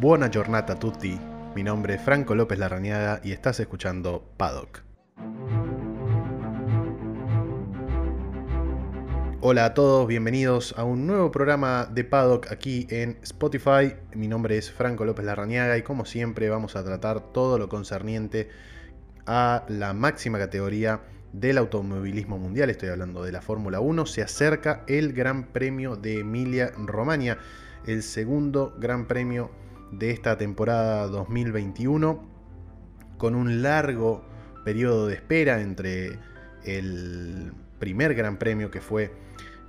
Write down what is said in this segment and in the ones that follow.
Buona giornata a tutti. Mi nombre es Franco López Larrañaga y estás escuchando Paddock. Hola a todos, bienvenidos a un nuevo programa de Paddock aquí en Spotify. Mi nombre es Franco López Larrañaga y como siempre vamos a tratar todo lo concerniente a la máxima categoría del automovilismo mundial. Estoy hablando de la Fórmula 1. Se acerca el Gran Premio de Emilia Romagna, el segundo Gran Premio de esta temporada 2021, con un largo periodo de espera entre el primer Gran Premio que fue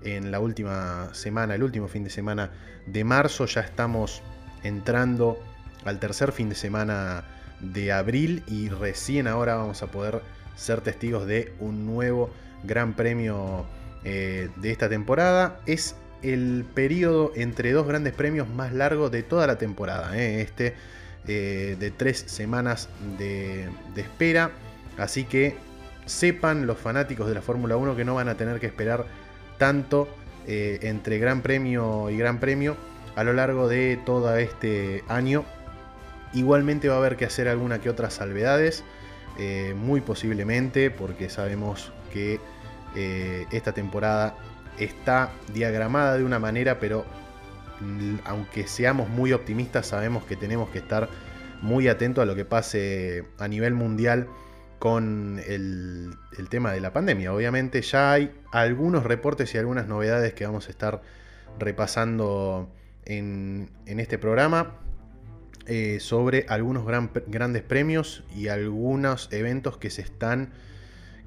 en la última semana, el último fin de semana de marzo. Ya estamos entrando al tercer fin de semana de abril y recién ahora vamos a poder ser testigos de un nuevo Gran Premio eh, de esta temporada. Es el periodo entre dos grandes premios más largo de toda la temporada. Eh, este eh, de tres semanas de, espera. Así que sepan los fanáticos de la Fórmula 1 que no van a tener que esperar tanto eh, entre Gran Premio y Gran Premio a lo largo de todo este año. Igualmente va a haber que hacer alguna que otras salvedades, muy posiblemente, porque sabemos que esta temporada está diagramada de una manera, pero aunque seamos muy optimistas, sabemos que tenemos que estar muy atentos a lo que pase a nivel mundial con el, tema de la pandemia. Obviamente ya hay algunos reportes y algunas novedades que vamos a estar repasando en, este programa eh, sobre algunos grandes premios y algunos eventos que se están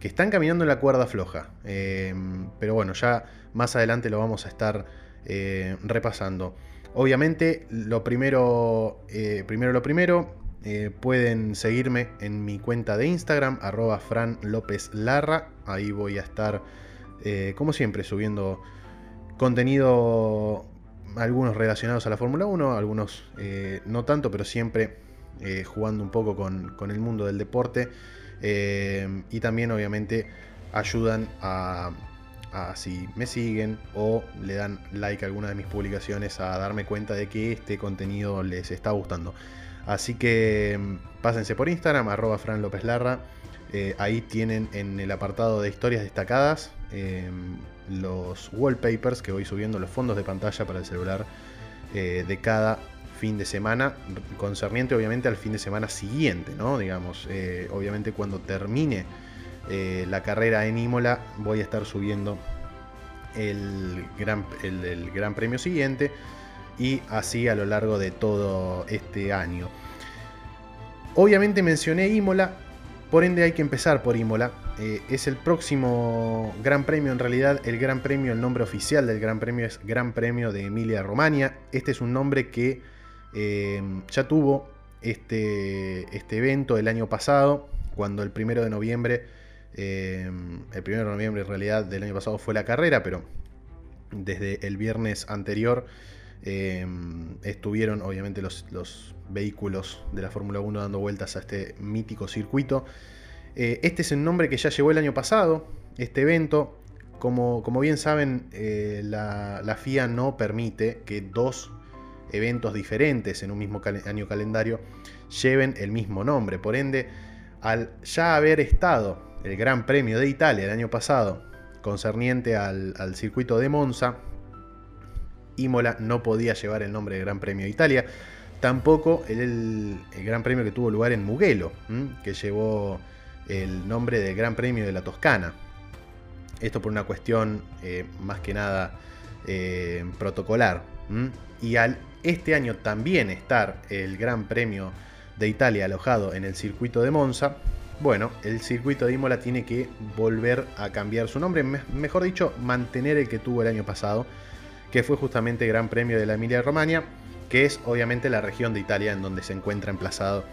que están caminando en la cuerda floja. Eh, pero bueno, ya más adelante lo vamos a estar eh, repasando. Obviamente, lo primero, primero lo primero, eh, pueden seguirme en mi cuenta de Instagram, arroba Fran López Larra. Ahí voy a estar, eh, como siempre, subiendo contenido, algunos relacionados a la Fórmula 1, algunos eh, no tanto, pero siempre jugando un poco con, el mundo del deporte. Y también, obviamente, ayudan a, a, si me siguen o le dan like a alguna de mis publicaciones, a darme cuenta de que este contenido les está gustando. Así que mm, pásense por Instagram, arroba Fran López Larra. Eh, ahí tienen en el apartado de historias destacadas em, los wallpapers que voy subiendo, los fondos de pantalla para el celular eh, de cada fin de semana, concerniente obviamente al fin de semana siguiente, ¿no? Digamos, eh, obviamente cuando termine la carrera en Imola voy a estar subiendo el gran, el gran premio siguiente y así a lo largo de todo este año. Obviamente mencioné Imola, por ende hay que empezar por Imola. Eh, es el próximo Gran Premio, en realidad el Gran Premio, el nombre oficial del Gran Premio es Gran Premio de Emilia Romagna. Este es un nombre que eh, ya tuvo este, este evento el año pasado, cuando el primero de noviembre, eh, el primero de noviembre en realidad del año pasado fue la carrera, pero desde el viernes anterior Em, estuvieron obviamente los, vehículos de la Fórmula 1 dando vueltas a este mítico circuito. Eh, este es el nombre que ya llegó el año pasado, este evento. Como, como bien saben, eh, la, FIA no permite que dos eventos diferentes en un mismo año calendario lleven el mismo nombre. Por ende, al ya haber estado el Gran Premio de Italia el año pasado concerniente al, circuito de Monza, Imola no podía llevar el nombre de Gran Premio de Italia. Tampoco el, Gran Premio que tuvo lugar en Mugello, que llevó el nombre del Gran Premio de la Toscana. Esto por una cuestión eh, más que nada eh, protocolar. Y al este año también estar el Gran Premio de Italia alojado en el circuito de Monza, bueno, el circuito de Imola tiene que volver a cambiar su nombre, mejor dicho, mantener el que tuvo el año pasado que fue justamente Gran Premio de la Emilia Romagna, que es obviamente la región de Italia en donde se encuentra emplazado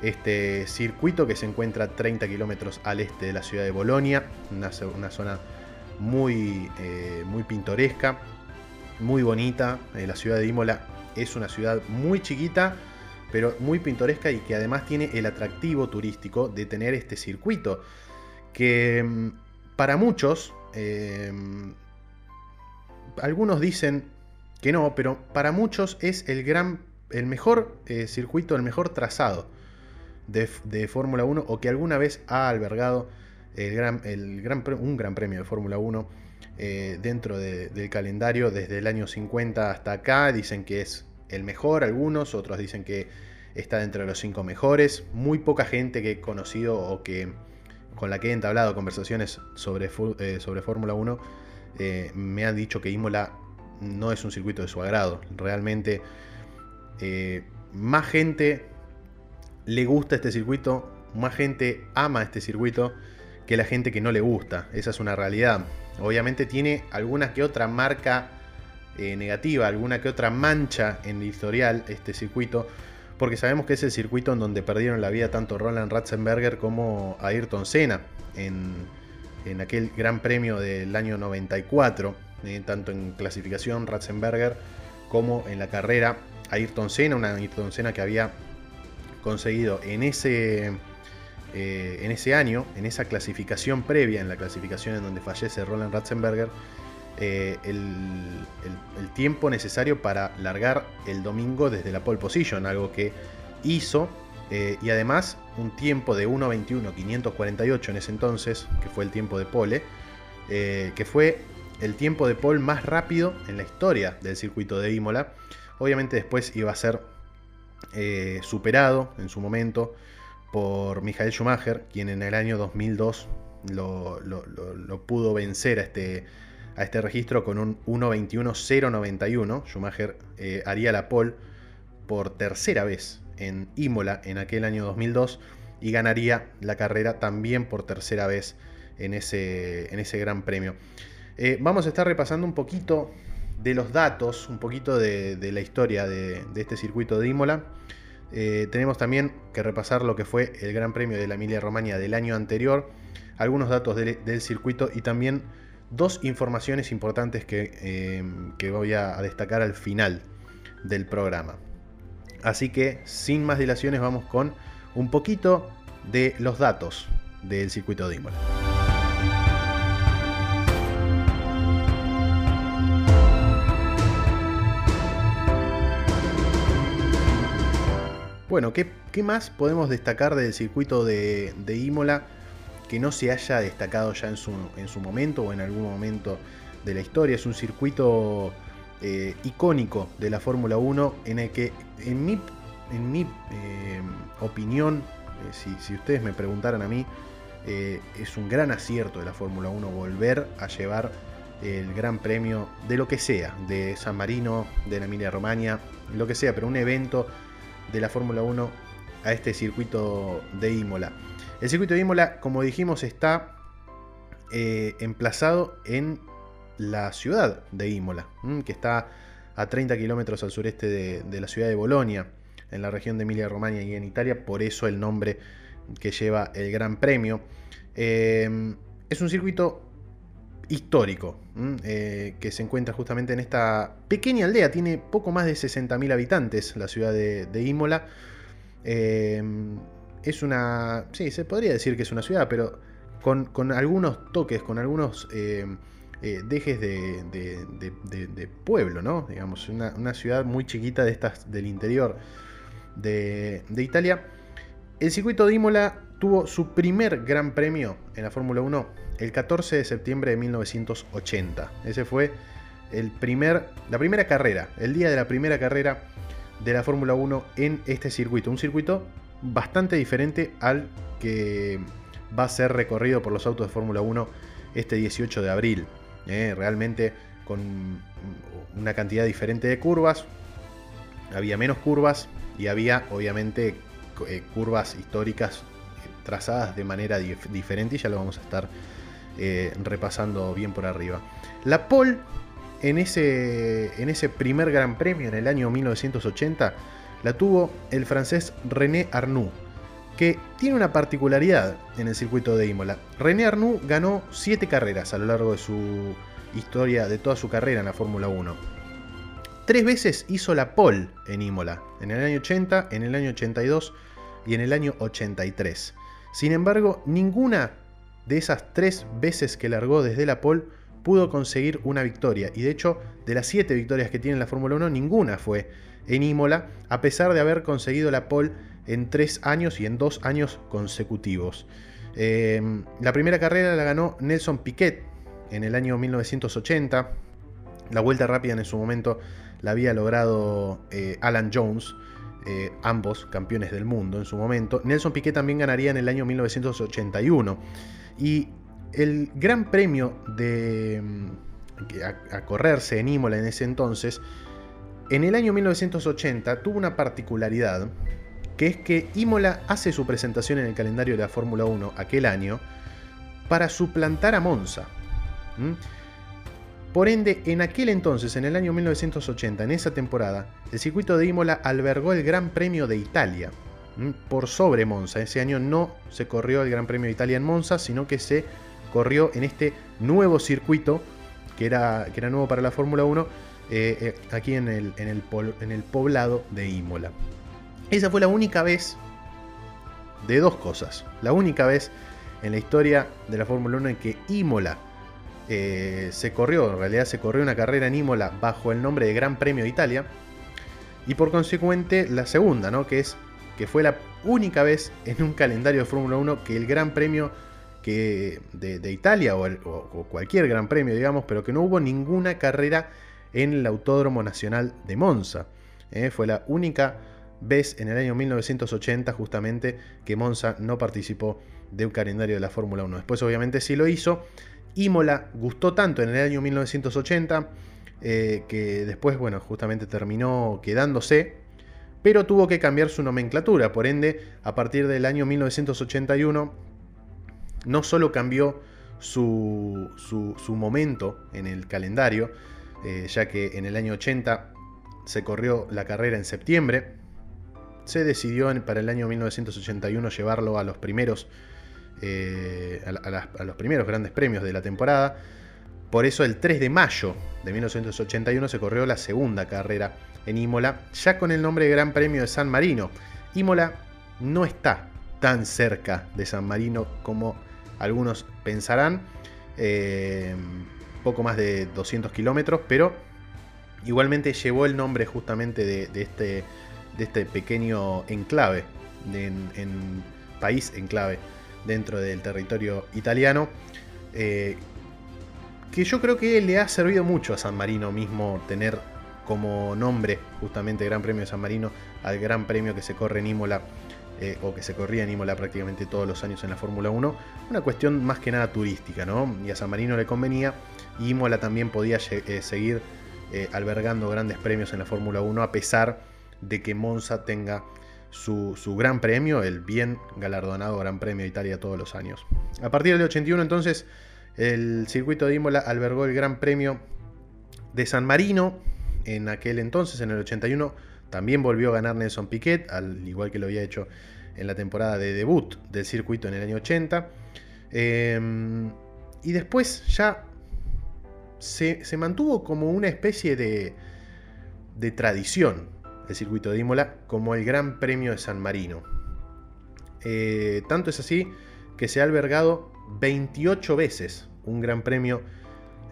este circuito que se encuentra 30 kilómetros al este de la ciudad de Bolonia, una, zona muy, eh, muy pintoresca, muy bonita. Eh, la ciudad de Imola es una ciudad muy chiquita, pero muy pintoresca y que además tiene el atractivo turístico de tener este circuito, que mm, para muchos eh, algunos dicen que no, pero para muchos es el gran el mejor eh, circuito, el mejor trazado de, Fórmula 1 o que alguna vez ha albergado el gran, el gran, un gran premio de Fórmula 1 eh, dentro del calendario desde el año 50 hasta acá. Dicen que es el mejor algunos, otros dicen que está dentro de los cinco mejores. Muy poca gente que he conocido o que con la que he entablado conversaciones sobre, eh, sobre Fórmula 1 eh, me han dicho que Imola no es un circuito de su agrado. Realmente más gente le gusta este circuito, más gente ama este circuito que la gente que no le gusta. Esa es una realidad. Obviamente tiene alguna que otra marca eh, negativa, alguna que otra mancha en el historial este circuito, porque sabemos que es el circuito en donde perdieron la vida tanto Roland Ratzenberger como Ayrton Senna en, aquel gran premio del año 94, eh, tanto en clasificación Ratzenberger como en la carrera Ayrton Senna, una Ayrton Senna que había conseguido en ese, eh, en ese año, en esa clasificación previa, en la clasificación en donde fallece Roland Ratzenberger, eh, el, tiempo necesario para largar el domingo desde la pole position, algo que hizo, eh, y además un tiempo de 1.21.548 en ese entonces, que fue el tiempo de pole, que fue el tiempo de pole más rápido en la historia del circuito de Imola. Obviamente después iba a ser superado en su momento por Michael Schumacher, quien en el año 2002 lo, pudo vencer a este, a este registro con un 1.21.091. Schumacher eh, haría la pole por tercera vez en Imola en aquel año 2002 y ganaría la carrera también por tercera vez en ese, en ese gran premio. Eh, vamos a estar repasando un poquito de los datos, un poquito de, la historia de, este circuito de Imola. Eh, tenemos también que repasar lo que fue el Gran Premio de la Emilia Romagna del año anterior, algunos datos del circuito y también dos informaciones importantes que, eh, que voy a destacar al final del programa. Así que sin más dilaciones vamos con un poquito de los datos del circuito de Imola. Bueno, ¿qué, más podemos destacar del circuito de, Imola que no se haya destacado ya en su, en su, momento o en algún momento de la historia? Es un circuito eh, icónico de la Fórmula 1 en el que, en mi, en mi eh, opinión, eh, si, ustedes me preguntaran a mí, es un gran acierto de la Fórmula 1 volver a llevar el gran premio de lo que sea, de San Marino, de la Emilia Romagna, lo que sea, pero un evento de la Fórmula 1 a este circuito de Imola. El circuito de Imola, como dijimos, está eh, emplazado en la ciudad de Imola, que está a 30 kilómetros al sureste de, la ciudad de Bolonia, en la región de Emilia-Romagna y en Italia, por eso el nombre que lleva el Gran Premio. Eh, es un circuito histórico, eh, que se encuentra justamente en esta pequeña aldea, tiene poco más de 60.000 habitantes, la ciudad de, Imola. Eh, es una, sí, se podría decir que es una ciudad, pero con, algunos toques, con algunos eh, dejes de, pueblo, ¿no? Digamos, una, una, ciudad muy chiquita de estas del interior de, Italia. El circuito de Imola tuvo su primer gran premio en la Fórmula 1 el 14 de septiembre de 1980. Ese fue el primer, la primera carrera, el día de la primera carrera de la Fórmula 1 en este circuito. Un circuito bastante diferente al que va a ser recorrido por los autos de Fórmula 1 este 18 de abril. ¿eh? realmente con una cantidad diferente de curvas. Había menos curvas y había obviamente eh, curvas históricas trazadas de manera diferente y ya lo vamos a estar eh, repasando bien por arriba. La pole en ese, primer Gran Premio en el año 1980 la tuvo el francés René Arnoux, que tiene una particularidad en el circuito de Imola. René Arnoux ganó 7 carreras a lo largo de su historia, de toda su carrera en la Fórmula 1. Tres veces hizo la pole en Imola, en el año 80, en el año 82 y en el año 83. Sin embargo, ninguna de esas tres veces que largó desde la pole pudo conseguir una victoria. Y de hecho, de las siete victorias que tiene la Fórmula 1, ninguna fue en Imola, a pesar de haber conseguido la pole en tres años y en dos años consecutivos. Em, la primera carrera la ganó Nelson Piquet en el año 1980. La vuelta rápida en su momento la había logrado eh, Alan Jones, eh, ambos campeones del mundo en su momento. Nelson Piquet también ganaría en el año 1981. Y el gran premio de mm, a correrse en Imola en ese entonces, en el año 1980 tuvo una particularidad que es que Imola hace su presentación en el calendario de la Fórmula 1 aquel año para suplantar a Monza. Por ende, en aquel entonces, en el año 1980, en esa temporada, el circuito de Imola albergó el Gran Premio de Italia por sobre Monza. Ese año no se corrió el Gran Premio de Italia en Monza, sino que se corrió en este nuevo circuito que era, que era nuevo para la Fórmula 1, eh, eh, aquí en el, en el poblado de Imola. Esa fue la única vez de dos cosas. La única vez en la historia de la Fórmula 1 en que Imola eh, se corrió, en realidad se corrió una carrera en Imola bajo el nombre de Gran Premio de Italia. Y por consecuente la segunda, ¿no? que es que fue la única vez en un calendario de Fórmula 1 que el Gran Premio de, Italia o, cualquier Gran Premio, digamos, pero que no hubo ninguna carrera en el Autódromo Nacional de Monza. ¿eh? Fue la única ves en el año 1980 justamente que Monza no participó de un calendario de la Fórmula 1. Después obviamente sí lo hizo. Imola gustó tanto en el año 1980 eh, que después, bueno, justamente terminó quedándose, pero tuvo que cambiar su nomenclatura. Por ende, a partir del año 1981, no solo cambió su, su, momento en el calendario, eh, ya que en el año 80 se corrió la carrera en septiembre, se decidió para el año 1981 llevarlo a los primeros, eh, a, los primeros grandes premios de la temporada. Por eso el 3 de mayo de 1981 se corrió la segunda carrera en Imola, ya con el nombre de Gran Premio de San Marino. Imola no está tan cerca de San Marino como algunos pensarán, eh, poco más de 200 kilómetros, pero igualmente llevó el nombre justamente de este este pequeño enclave, en, país enclave dentro del territorio italiano, eh, que yo creo que le ha servido mucho a San Marino mismo tener como nombre justamente Gran Premio de San Marino al Gran Premio que se corre en Imola eh, o que se corría en Imola prácticamente todos los años en la Fórmula 1, una cuestión más que nada turística, ¿no? Y a San Marino le convenía, y Imola también podía eh, seguir albergando grandes premios en la Fórmula 1 a pesar de que Monza tenga su, gran premio, el bien galardonado Gran Premio de Italia todos los años. A partir del 81 entonces el circuito de Imola albergó el Gran Premio de San Marino. En aquel entonces, en el 81, también volvió a ganar Nelson Piquet, al igual que lo había hecho en la temporada de debut del circuito en el año 80. Em, y después ya se, mantuvo como una especie de, de tradición el circuito de Imola como el Gran Premio de San Marino. Eh, tanto es así que se ha albergado 28 veces un Gran Premio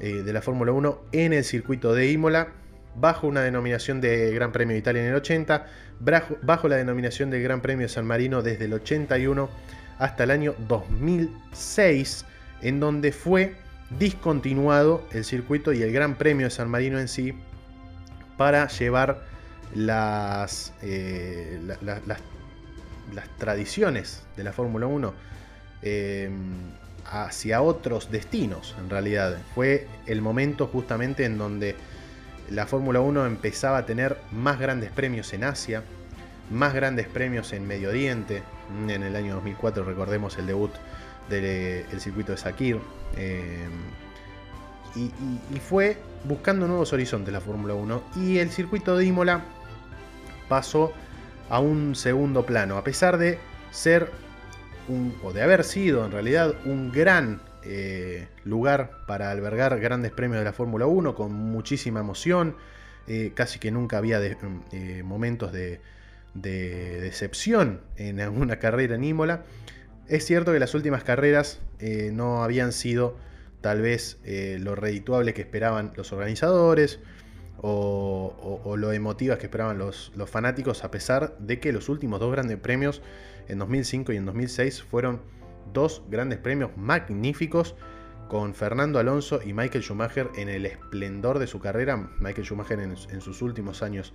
eh, de la Fórmula 1 en el circuito de Imola, bajo una denominación de Gran Premio de Italia en el 80, bajo, la denominación de Gran Premio de San Marino desde el 81 hasta el año 2006, en donde fue discontinuado el circuito y el Gran Premio de San Marino en sí para llevar las, eh, las, tradiciones de la Fórmula 1 eh, hacia otros destinos, en realidad. Fue el momento justamente en donde la Fórmula 1 empezaba a tener más grandes premios en Asia, más grandes premios en Medio Oriente. En el año 2004 recordemos el debut del circuito de Sakir. Eh, y, fue buscando nuevos horizontes la Fórmula 1. Y el circuito de Imola pasó a un segundo plano, a pesar de ser un, o de haber sido en realidad un gran eh, lugar para albergar grandes premios de la Fórmula 1 con muchísima emoción, eh, casi que nunca había eh, momentos de, decepción en alguna carrera en Imola. Es cierto que las últimas carreras no habían sido tal vez lo redituable que esperaban los organizadores o, lo emotivas que esperaban los, los, fanáticos, a pesar de que los últimos dos grandes premios, en 2005 y en 2006, fueron dos grandes premios magníficos con Fernando Alonso y Michael Schumacher en el esplendor de su carrera. Michael Schumacher en, sus últimos años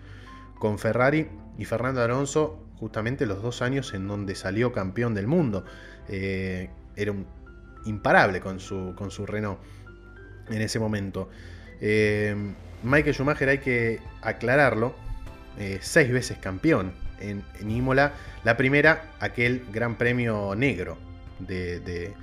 con Ferrari y Fernando Alonso justamente los dos años en donde salió campeón del mundo. Eh, era un imparable con su, con su Renault en ese momento. Eh, Michael Schumacher hay que aclararlo, eh, seis veces campeón en, Imola. La primera, aquel gran premio negro de,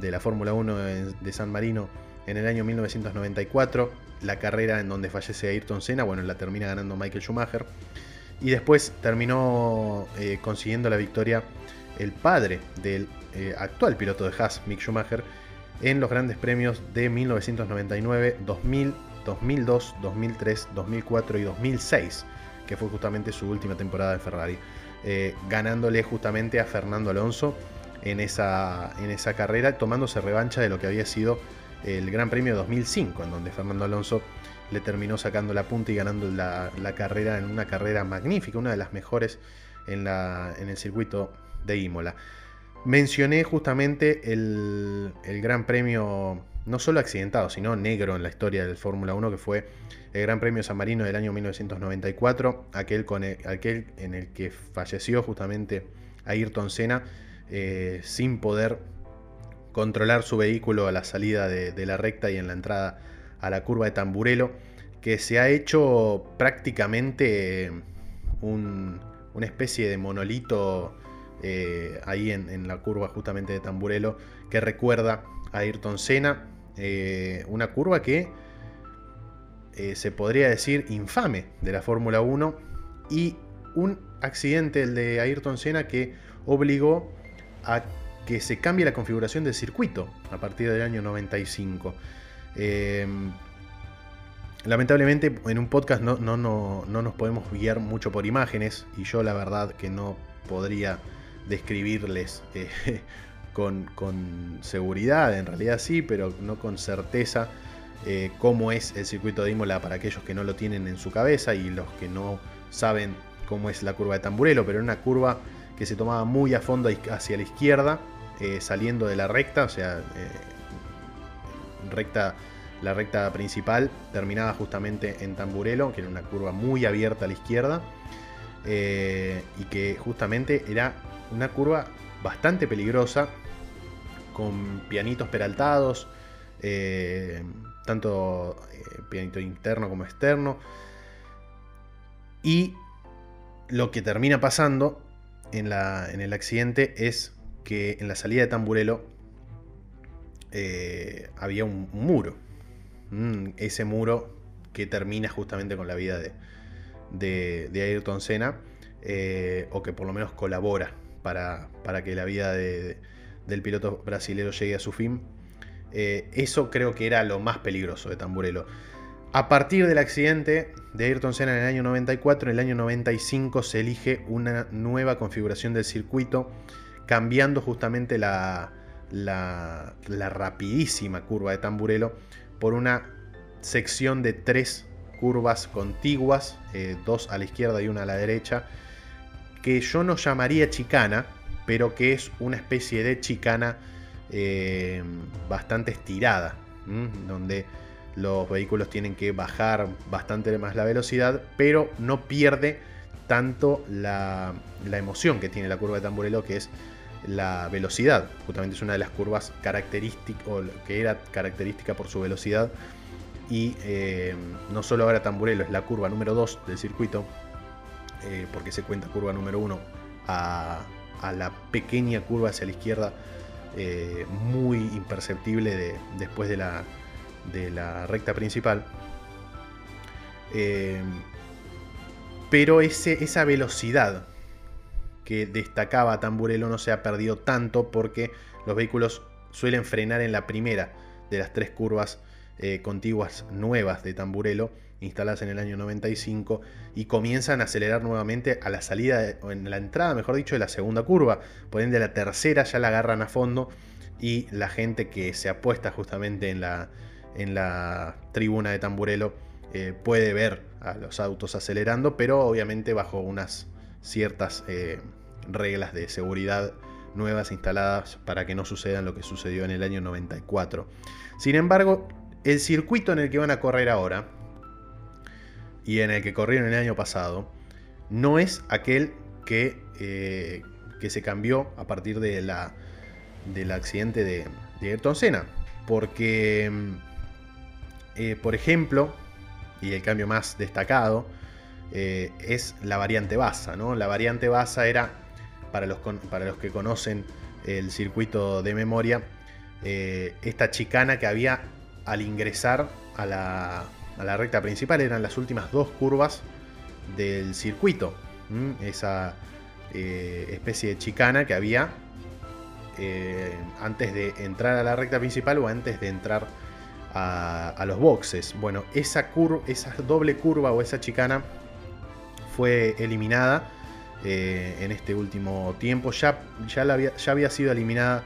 la Fórmula 1 de San Marino en el año 1994. La carrera en donde fallece Ayrton Senna, bueno, la termina ganando Michael Schumacher. Y después terminó eh, consiguiendo la victoria el padre del eh, actual piloto de Haas, Mick Schumacher, en los grandes premios de 1999, 2000, 2002, 2003, 2004 y 2006, que fue justamente su última temporada de Ferrari, eh, ganándole justamente a Fernando Alonso en esa, en esa carrera, tomándose revancha de lo que había sido el Gran Premio de 2005, en donde Fernando Alonso le terminó sacando la punta y ganando la, carrera en una carrera magnífica, una de las mejores en, la, en el circuito de Imola. Mencioné justamente el, Gran Premio, no solo accidentado, sino negro en la historia del Fórmula 1, que fue el Gran Premio San Marino del año 1994, aquel, en el que falleció justamente Ayrton Senna eh, sin poder controlar su vehículo a la salida de, la recta y en la entrada a la curva de Tamburelo, que se ha hecho prácticamente una especie de monolito eh, ahí en, la curva justamente de Tamburelo, que recuerda a Ayrton Senna, eh, una curva que eh, se podría decir infame de la Fórmula 1 y un accidente, el de Ayrton Senna, que obligó a que se cambie la configuración del circuito a partir del año 95. lamentablemente en un podcast no, no, no, no, nos podemos guiar mucho por imágenes y yo la verdad que no podría describirles eh, con, seguridad, en realidad sí, pero no con certeza eh, cómo es el circuito de Imola para aquellos que no lo tienen en su cabeza y los que no saben cómo es la curva de Tamburelo, pero era una curva que se tomaba muy a fondo hacia la izquierda, eh, saliendo de la recta, o sea, recta, la recta principal terminaba justamente en Tamburelo, que era una curva muy abierta a la izquierda, y que justamente era una curva bastante peligrosa, con pianitos peraltados, eh, tanto eh, pianito interno como externo. Y lo que termina pasando en, el accidente es que en la salida de Tamburelo eh, había un, muro. Mm, ese muro que termina justamente con la vida de, de, Ayrton Senna, o que por lo menos colabora para, que la vida del piloto brasilero llegue a su fin. Eh, eso creo que era lo más peligroso de Tamburello. A partir del accidente de Ayrton Senna en el año 94, en el año 95 se elige una nueva configuración del circuito, cambiando justamente la, la, rapidísima curva de Tamburello por una sección de tres curvas contiguas, eh, dos a la izquierda y una a la derecha, que yo no llamaría chicana, pero que es una especie de chicana eh, bastante estirada, donde los vehículos tienen que bajar bastante más la velocidad, pero no pierde tanto la, emoción que tiene la curva de Tamburello, que es la velocidad. Justamente es una de las curvas características, que era característica por su velocidad. Y eh, no solo ahora Tamburello, es la curva número 2 del circuito, eh, porque se cuenta curva número 1 a, la pequeña curva hacia la izquierda, eh, muy imperceptible después de la, de la recta principal. Eh, pero ese, esa velocidad que destacaba Tamburello no se ha perdido tanto porque los vehículos suelen frenar en la primera de las tres curvas contiguas nuevas de Tamburello instaladas en el año 95 y comienzan a acelerar nuevamente a la salida, o en la entrada, mejor dicho, de la segunda curva. Por ende, la tercera ya la agarran a fondo y la gente que se apuesta justamente en la, en la tribuna de Tamburelo eh, puede ver a los autos acelerando, pero obviamente bajo unas ciertas eh, reglas de seguridad nuevas instaladas para que no sucedan lo que sucedió en el año 94. Sin embargo, el circuito en el que van a correr ahora y en el que corrieron el año pasado no es aquel que, eh, que se cambió a partir de la, del accidente de, de Ayrton Senna. Porque, eh, por ejemplo, y el cambio más destacado, eh, es la variante Baza. ¿no? La variante Baza era, para los, para los que conocen el circuito de memoria, esta chicana que había al ingresar a la, a la recta principal, eran las últimas dos curvas del circuito. Esa eh, especie de chicana que había eh, antes de entrar a la recta principal o antes de entrar a, los boxes. Bueno, esa, curva, esa doble curva o esa chicana fue eliminada eh, en este último tiempo. Ya, ya, había, ya había sido eliminada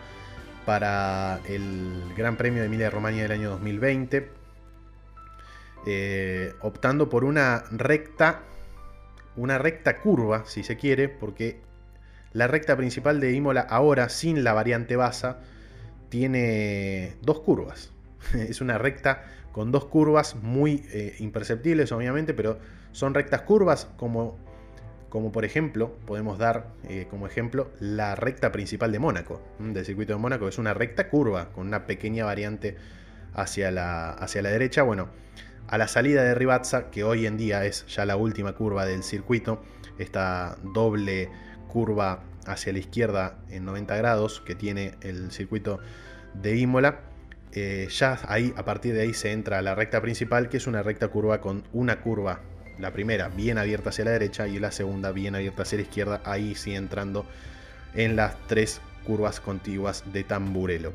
para el Gran Premio de Emilia Romagna del año 2020, optando por una recta una recta curva, si se quiere, porque la recta principal de Imola ahora, sin la variante Baza, tiene dos curvas. es una recta con dos curvas muy eh, imperceptibles, obviamente, pero son rectas curvas como, como por ejemplo, podemos dar eh, como ejemplo la recta principal de Mónaco, del circuito de Mónaco, es una recta curva con una pequeña variante hacia la, hacia la derecha. Bueno, a la salida de Ribazza, que hoy en día es ya la última curva del circuito, esta doble curva hacia la izquierda en 90 grados que tiene el circuito de Imola, eh, ya ahí, a partir de ahí se entra a la recta principal, que es una recta curva con una curva, la primera bien abierta hacia la derecha y la segunda bien abierta hacia la izquierda, ahí sí entrando en las tres curvas contiguas de Tamburelo.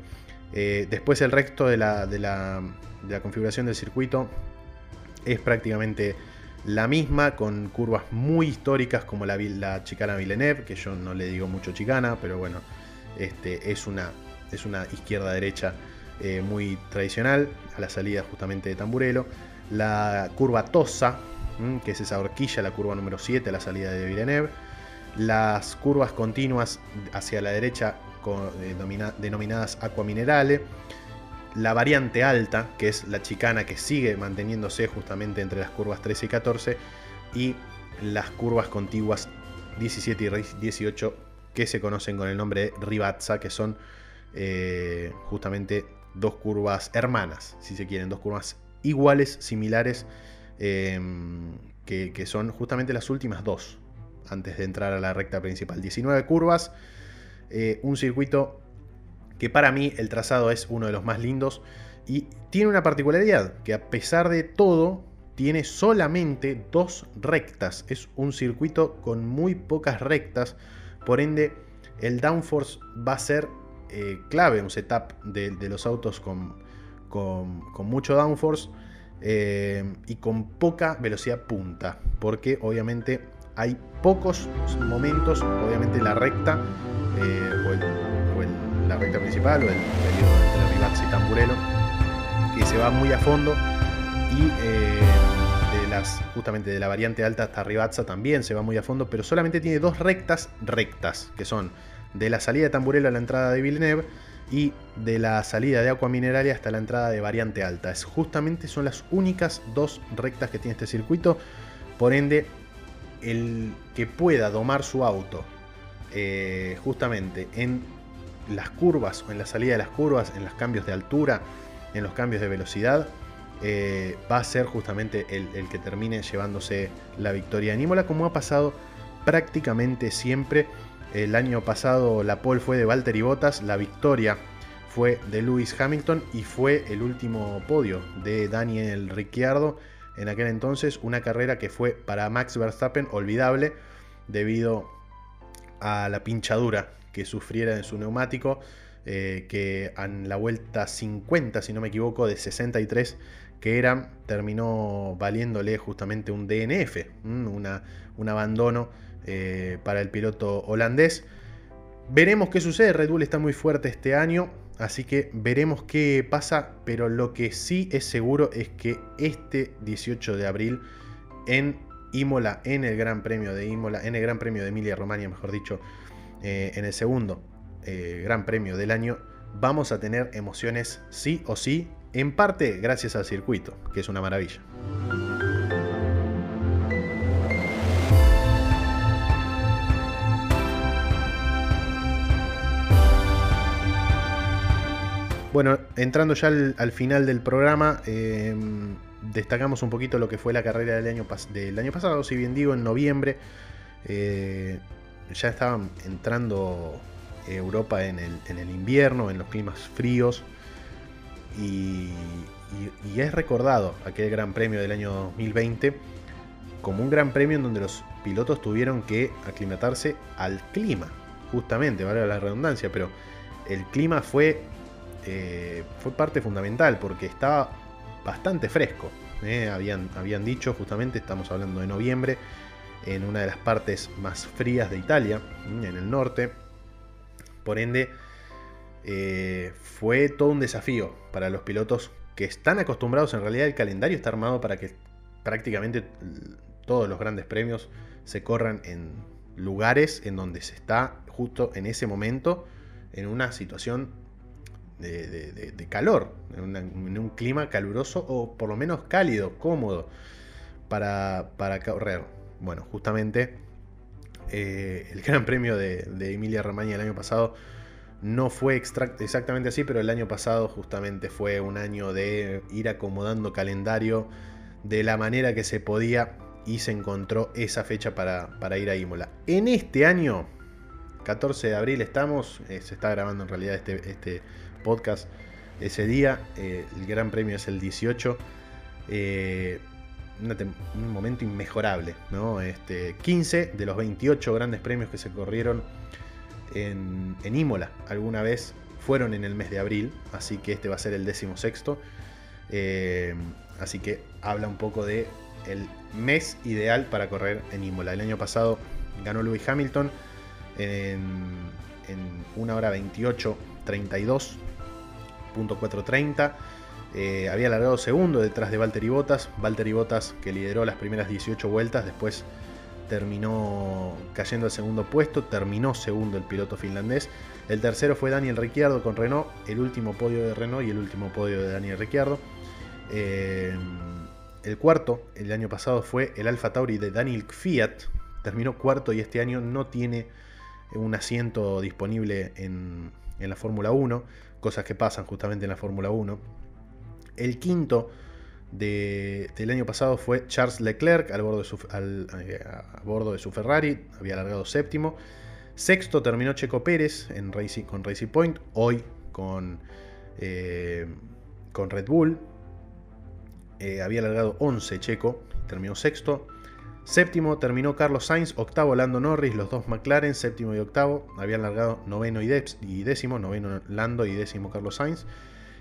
Eh, después el resto de la, de la configuración del circuito es prácticamente la misma, con curvas muy históricas como la, chicana Villeneuve, que yo no le digo mucho chicana, pero bueno, este, es, una, es una izquierda-derecha eh, muy tradicional, a la salida justamente de Tamburelo. La curva Tosa, que es esa horquilla, la curva número 7, a la salida de Villeneuve. Las curvas continuas hacia la derecha, eh, denominadas Aqua Minerale la variante alta, que es la chicana que sigue manteniéndose justamente entre las curvas 13 y 14, y las curvas contiguas 17 y 18 que se conocen con el nombre de Ribazza, que son eh, justamente dos curvas hermanas, si se quieren, dos curvas iguales, similares, em, que, son justamente las últimas dos antes de entrar a la recta principal. 19 curvas, eh, un circuito que para mí el trazado es uno de los más lindos y tiene una particularidad, que a pesar de todo tiene solamente dos rectas, es un circuito con muy pocas rectas, por ende el downforce va a ser eh, clave, un setup de, los autos con, con, mucho downforce eh, y con poca velocidad punta, porque obviamente hay pocos momentos, obviamente la recta eh, recta principal o el periodo entre Rivax y Tamburelo, que se va muy a fondo y eh, de las, justamente de la variante alta hasta Rivazza también se va muy a fondo, pero solamente tiene dos rectas rectas, que son de la salida de Tamburelo a la entrada de Villeneuve y de la salida de Agua Mineraria hasta la entrada de variante alta. Es justamente son las únicas dos rectas que tiene este circuito, por ende el que pueda domar su auto eh, justamente en las curvas o en la salida de las curvas, en los cambios de altura, en los cambios de velocidad, eh, va a ser justamente el, que termine llevándose la victoria en Imola, como ha pasado prácticamente siempre. El año pasado la pole fue de Valtteri Bottas, la victoria fue de Lewis Hamilton y fue el último podio de Daniel Ricciardo. En aquel entonces una carrera que fue para Max Verstappen olvidable debido a la pinchadura que sufriera en su neumático, eh, que en la vuelta 50, si no me equivoco, de 63 que era, terminó valiéndole justamente un DNF, un abandono eh, para el piloto holandés. Veremos qué sucede, Red Bull está muy fuerte este año, Así que veremos qué pasa, pero lo que sí es seguro es que este 18 de abril en Imola, en el Gran Premio de Imola, en el Gran Premio de Emilia Romagna, mejor dicho, eh, en el segundo eh, Gran Premio del año, vamos a tener emociones sí o sí, en parte gracias al circuito, que es una maravilla. Bueno, entrando ya al, final del programa, em, destacamos un poquito lo que fue la carrera del año, del año pasado, si bien digo, en noviembre. Eh, ya estaban entrando Europa en el, invierno, en los climas fríos. Y, es recordado aquel gran premio del año 2020 como un gran premio en donde los pilotos tuvieron que aclimatarse al clima, justamente, vale la redundancia, pero el clima fue eh, fue parte fundamental porque estaba bastante fresco. Eh, habían, habían dicho, justamente, estamos hablando de noviembre, en una de las partes más frías de Italia, en el norte. Por ende, eh, fue todo un desafío para los pilotos que están acostumbrados, en realidad el calendario está armado para que prácticamente todos los grandes premios se corran en lugares en donde se está justo en ese momento en una situación de, calor, en, un clima caluroso o por lo menos cálido, cómodo para, correr. Bueno, justamente eh, el Gran Premio de, Emilia Romagna el año pasado no fue exactamente así, pero el año pasado justamente fue un año de ir acomodando calendario de la manera que se podía y se encontró esa fecha para, ir a Imola. En este año, 14 de abril estamos, eh, se está grabando en realidad este, este podcast ese día. Eh, el Gran Premio es el 18. Eh, un momento inmejorable. ¿no? Este, 15 de los 28 grandes premios que se corrieron en, Imola alguna vez fueron en el mes de abril. Así que este va a ser el décimo sexto. Eh, así que habla un poco de el mes ideal para correr en Imola. El año pasado ganó Lewis Hamilton en, en 1 hora 28 32 .430. Eh, había alargado segundo detrás de Valtteri Bottas. Valtteri Bottas que lideró las primeras 18 vueltas, después terminó cayendo al segundo puesto, terminó segundo el piloto finlandés. El tercero fue Daniel Ricciardo con Renault, el último podio de Renault y el último podio de Daniel Ricciardo. Eh, el cuarto, el año pasado, fue el Alfa Tauri de Daniel Fiat, terminó cuarto y este año no tiene un asiento disponible en, en la Fórmula 1 cosas que pasan justamente en la Fórmula 1. El quinto del año pasado fue Charles Leclerc al bordo, de su, eh, a bordo de su Ferrari, había alargado séptimo. Sexto terminó Checo Pérez en con Racing Point, hoy con, eh, con Red Bull. Eh, había alargado 11 Checo, terminó sexto. Séptimo terminó Carlos Sainz, octavo Lando Norris, los dos McLaren, séptimo y octavo. Habían largado noveno y, décimo, noveno Lando y décimo Carlos Sainz.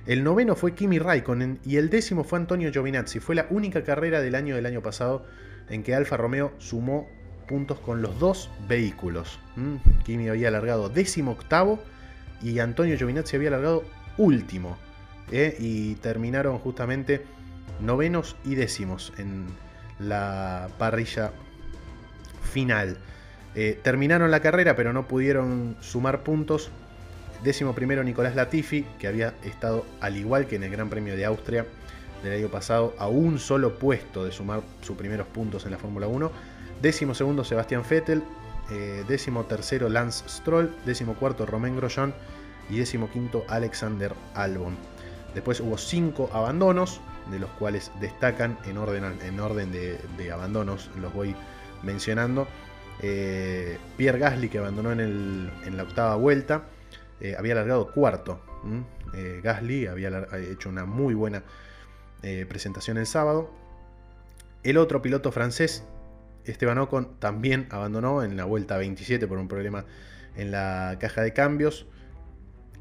El noveno fue Kimi Raikkonen y el décimo fue Antonio Giovinazzi. Fue la única carrera del año del año pasado en que Alfa Romeo sumó puntos con los dos vehículos. ¿Mm? Kimi había alargado décimo octavo y Antonio Giovinazzi había alargado último. ¿eh? Y terminaron justamente novenos y décimos en la parrilla final. Eh, terminaron la carrera, pero no pudieron sumar puntos. Décimo primero Nicolás Latifi, que había estado al igual que en el Gran Premio de Austria del año pasado, a un solo puesto de sumar sus primeros puntos en la Fórmula 1. Décimo segundo Sebastián Vettel, eh, décimo tercero Lance Stroll, décimo cuarto Romain Grosjean y décimo quinto Alexander Albon. Después hubo cinco abandonos, de los cuales destacan en orden, en orden de, abandonos, los voy mencionando. Eh, Pierre Gasly, que abandonó en, la octava vuelta, eh, había alargado cuarto. Eh, Gasly había hecho una muy buena presentación el sábado. El otro piloto francés, Esteban Ocon, también abandonó en la vuelta 27 por un problema en la caja de cambios.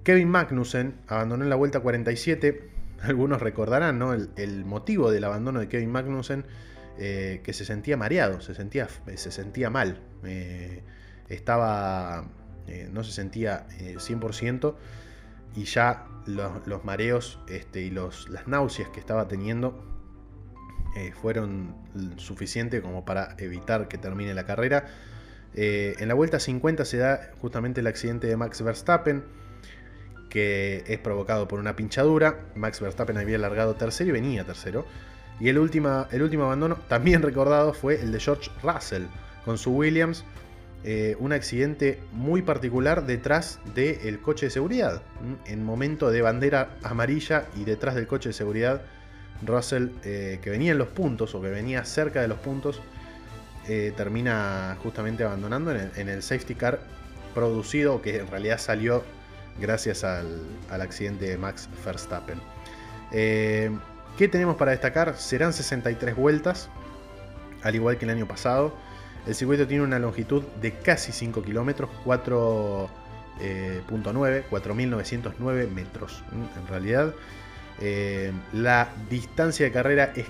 Kevin Magnussen abandonó en la vuelta 47 algunos recordarán ¿no? el, motivo del abandono de Kevin Magnussen, eh, que se sentía mareado, se sentía, se sentía mal, eh, estaba, eh, no se sentía 100%. y ya los, mareos este, y los, las náuseas que estaba teniendo eh, fueron suficientes como para evitar que termine la carrera. Eh, en la vuelta 50 se da justamente el accidente de Max Verstappen, que es provocado por una pinchadura. Max Verstappen había largado tercero y venía tercero. Y el, el último abandono, también recordado, fue el de George Russell con su Williams. Eh, un accidente muy particular detrás del coche de seguridad. En momento de bandera amarilla y detrás del coche de seguridad, Russell, eh, que venía en los puntos o que venía cerca de los puntos, eh, termina justamente abandonando en el, safety car producido, que en realidad salió gracias al, al accidente de Max Verstappen. ¿Qué tenemos para destacar? Serán 63 vueltas, al igual que el año pasado. El circuito tiene una longitud de casi 5 kilómetros, 4.9, 4.909 eh, metros. En realidad, eh, la distancia de carrera es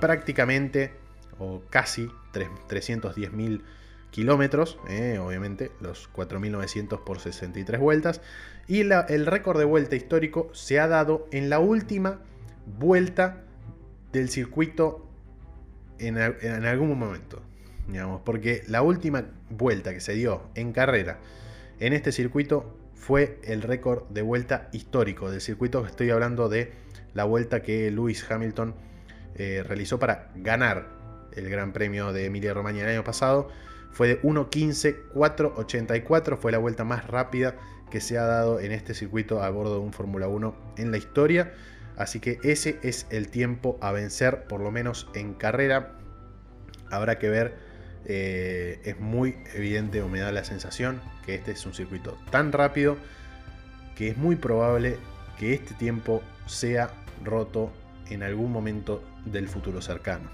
prácticamente o casi 310.000 kilómetros, eh, obviamente los 4.900 por 63 vueltas. Y el récord de vuelta histórico se ha dado en la última vuelta del circuito en algún momento porque la última vuelta que se dio en carrera en este circuito fue el récord de vuelta histórico del circuito estoy hablando de la vuelta que Lewis Hamilton eh, realizó para ganar el Gran Premio de Emilia Romagna el año pasado. Fue de 1.15.484, fue la vuelta más rápida que se ha dado en este circuito a bordo de un Fórmula 1 en la historia. Así que ese es el tiempo a vencer, por lo menos en carrera. Habrá que ver eh, es muy evidente o me da la sensación que este es un circuito tan rápido que es muy probable que este tiempo sea roto en algún momento del futuro cercano.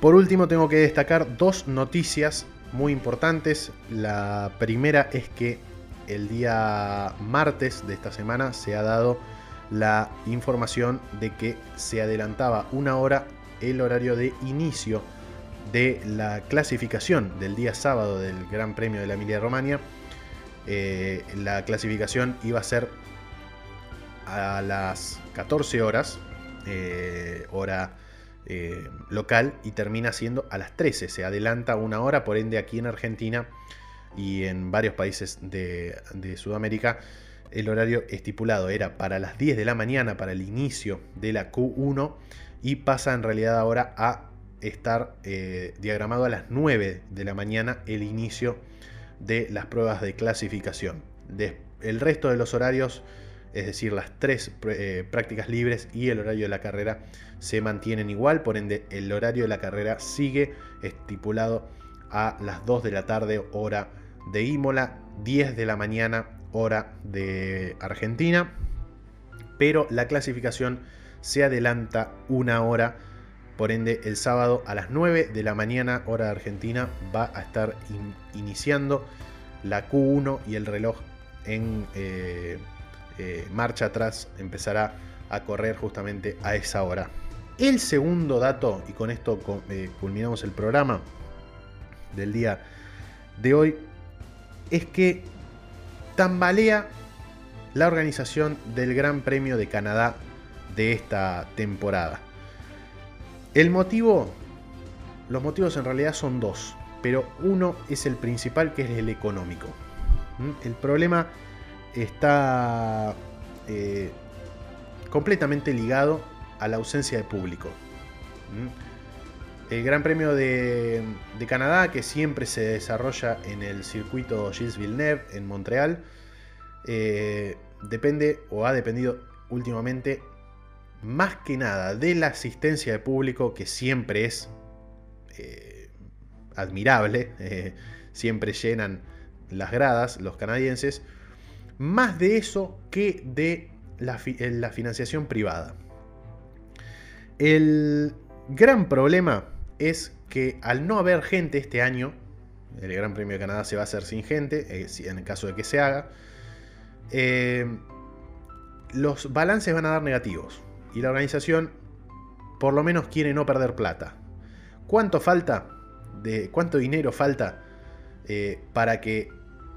Por último tengo que destacar dos noticias muy importantes. La primera es que el día martes de esta semana se ha dado la información de que se adelantaba una hora el horario de inicio de la clasificación del día sábado del Gran Premio de la Emilia Romagna. Eh, la clasificación iba a ser a las 14 horas, eh, hora eh, local, y termina siendo a las 13. Se adelanta una hora, por ende aquí en Argentina y en varios países de, Sudamérica el horario estipulado era para las 10 de la mañana para el inicio de la Q1 y pasa en realidad ahora a estar eh, diagramado a las 9 de la mañana el inicio de las pruebas de clasificación. el resto de los horarios, es decir, las tres eh, prácticas libres y el horario de la carrera se mantienen igual, por ende el horario de la carrera sigue estipulado a las 2 de la tarde hora de Imola, 10 de la mañana hora de Argentina, pero la clasificación se adelanta una hora, por ende el sábado a las 9 de la mañana hora de Argentina va a estar iniciando la Q1 y el reloj en eh, eh, marcha atrás empezará a correr justamente a esa hora. El segundo dato, y con esto eh, culminamos el programa del día de hoy, es que tambalea la organización del Gran Premio de Canadá de esta temporada. El motivo, los motivos en realidad son dos, pero uno es el principal que es el económico. ¿Mm? El problema está eh, completamente ligado a la ausencia de público. El Gran Premio de, Canadá, que siempre se desarrolla en el circuito Gilles Villeneuve en Montreal, eh, depende o ha dependido últimamente más que nada de la asistencia de público, que siempre es eh, admirable, eh, siempre llenan las gradas los canadienses, más de eso que de la financiación privada. El gran problema es que al no haber gente este año, el Gran Premio de Canadá se va a hacer sin gente, eh, en el caso de que se haga, eh, los balances van a dar negativos. Y la organización por lo menos quiere no perder plata. ¿Cuánto falta? De, ¿Cuánto dinero falta eh, para que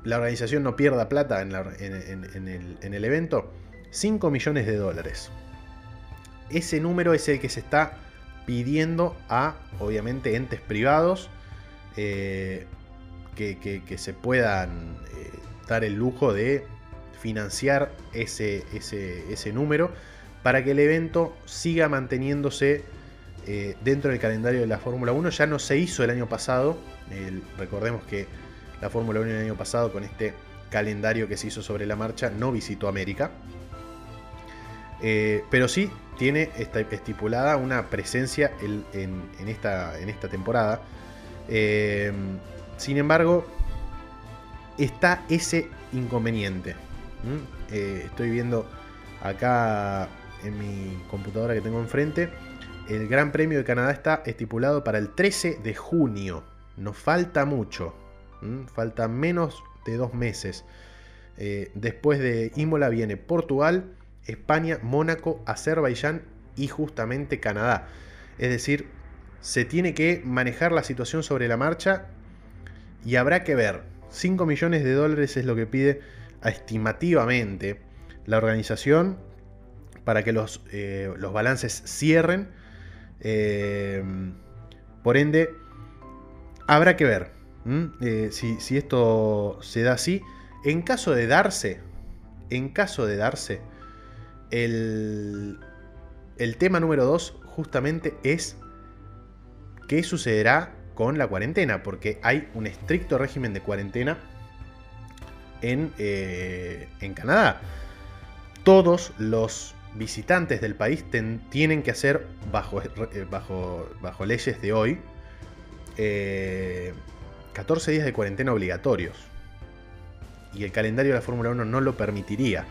la organización no pierda plata en, el, evento? 5 millones de dólares. Ese número es el que se está pidiendo a, obviamente, entes privados eh, que, se puedan eh, dar el lujo de financiar ese, ese, número para que el evento siga manteniéndose eh, dentro del calendario de la Fórmula 1. Ya no se hizo el año pasado, recordemos que la Fórmula 1 el año pasado con este calendario que se hizo sobre la marcha no visitó América. Eh, pero sí tiene estipulada una presencia en, esta, en esta, temporada. Eh, sin embargo, está ese inconveniente. Eh, estoy viendo acá en mi computadora que tengo enfrente. El Gran Premio de Canadá está estipulado para el 13 de junio. Nos falta mucho. Falta menos de dos meses. Después de Imola viene Portugal, España, Mónaco, Azerbaiyán y justamente Canadá. Es decir, se tiene que manejar la situación sobre la marcha y habrá que ver. 5 millones de dólares es lo que pide estimativamente la organización para que los, eh, los balances cierren. Eh, por ende, habrá que ver eh, si, esto se da así. En caso de darse, en caso de darse, el, tema número 2 justamente es qué sucederá con la cuarentena, porque hay un estricto régimen de cuarentena en, eh, en Canadá. Todos los visitantes del país tienen que hacer bajo, eh, bajo, bajo leyes de hoy 14 días de cuarentena obligatorios. Y el calendario de la Fórmula 1 no lo permitiría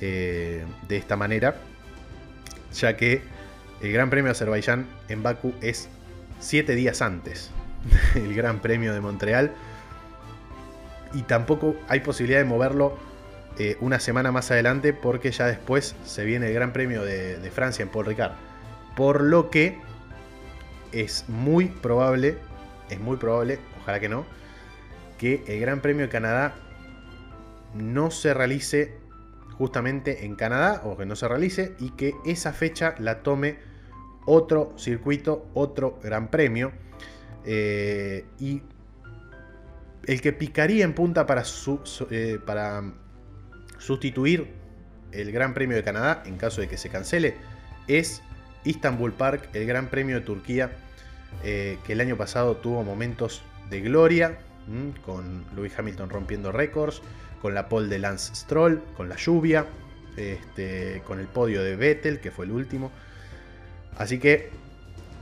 eh, de esta manera, ya que el Gran Premio de Azerbaiyán en Bakú es 7 días antes del Gran Premio de Montreal. Y tampoco hay posibilidad de moverlo eh, una semana más adelante porque ya después se viene el Gran Premio de, de Francia en Paul Ricard. Por lo que es muy probable, es muy probable, ojalá que no, que el Gran Premio de Canadá no se realice justamente en Canadá o que no se realice y que esa fecha la tome otro circuito, otro Gran Premio. Eh, y el que picaría en punta para, eh, para sustituir el Gran Premio de Canadá en caso de que se cancele es Istanbul Park, el Gran Premio de Turquía, eh, que el año pasado tuvo momentos de gloria, con Lewis Hamilton rompiendo récords, con la pole de Lance Stroll, con la lluvia, este, con el podio de Vettel, que fue el último. Así que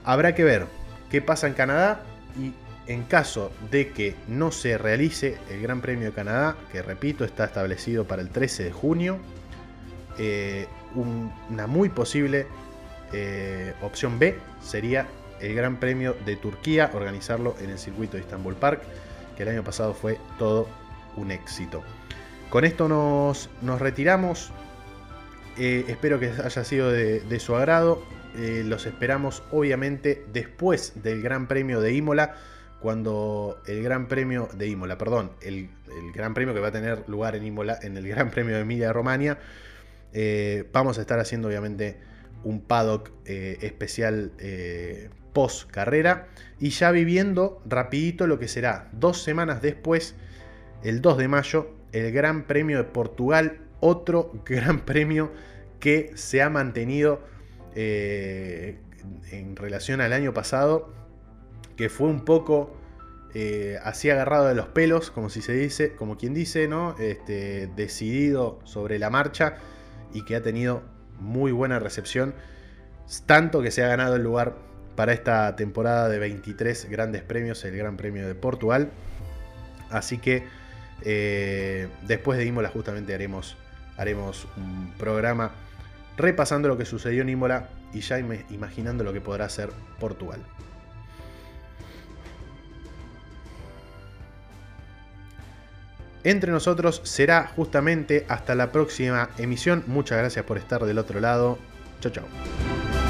habrá que ver qué pasa en Canadá y en caso de que no se realice el Gran Premio de Canadá, que repito está establecido para el 13 de junio, eh, una muy posible eh, opción B sería el Gran Premio de Turquía, organizarlo en el circuito de Istanbul Park, que el año pasado fue todo un éxito. Con esto nos, retiramos. Eh, espero que haya sido de, su agrado. Eh, los esperamos obviamente después del Gran Premio de Imola. Cuando el Gran Premio de Imola, perdón, el, Gran Premio que va a tener lugar en Imola, en el Gran Premio de Emilia Romagna, eh, vamos a estar haciendo obviamente un paddock especial post carrera y ya viviendo rapidito lo que será dos semanas después, el 2 de mayo, el Gran Premio de Portugal, otro Gran Premio que se ha mantenido eh, en relación al año pasado, que fue un poco eh, así agarrado de los pelos, como si se dice, como quien dice, ¿no? Este, decidido sobre la marcha y que ha tenido muy buena recepción, tanto que se ha ganado el lugar para esta temporada de 23 grandes premios, el Gran Premio de Portugal. Así que eh, después de Imola justamente haremos, haremos un programa repasando lo que sucedió en Imola y ya imaginando lo que podrá ser Portugal. Entre nosotros será justamente hasta la próxima emisión. Muchas gracias por estar del otro lado. Chao, chao.